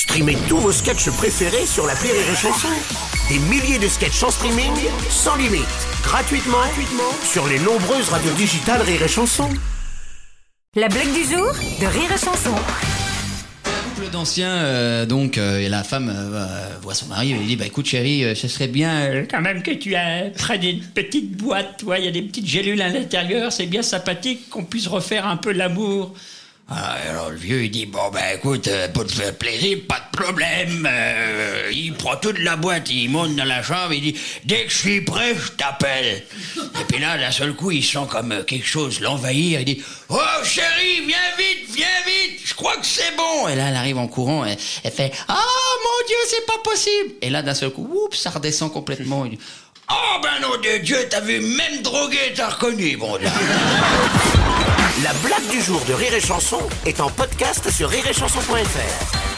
Streamez tous vos sketchs préférés sur la Rire et Chanson. Des milliers de sketchs en streaming, sans limite, gratuitement, gratuitement sur les nombreuses radios digitales Rire et Chanson. La blague du jour de Rire et Chanson. couple d'anciens, euh, donc, euh, et la femme euh, voit son mari et lui dit Bah écoute, chérie, euh, ce serait bien euh, quand même que tu aies près d'une petite boîte, tu vois, il y a des petites gélules à l'intérieur, c'est bien sympathique qu'on puisse refaire un peu l'amour. Ah, alors le vieux il dit Bon, bah écoute, euh, pour te faire plaisir, pas de problème. Euh, il prend toute la boîte, il monte dans la chambre, il dit Dès que je suis prêt, je t'appelle. Et puis là, d'un seul coup, il sent comme euh, quelque chose l'envahir, il dit Oh chérie, viens vite, viens vite, je crois que c'est bon. Et là, elle arrive en courant, elle, fait Oh mon Dieu, c'est pas possible. Et là, d'un seul coup, oups, ça redescend complètement. Il dit, Oh ben non de Dieu, t'as vu, même drogué, t'as reconnu. Bon, là. Du jour de Rire et Chanson est en podcast sur rireetchanson.fr.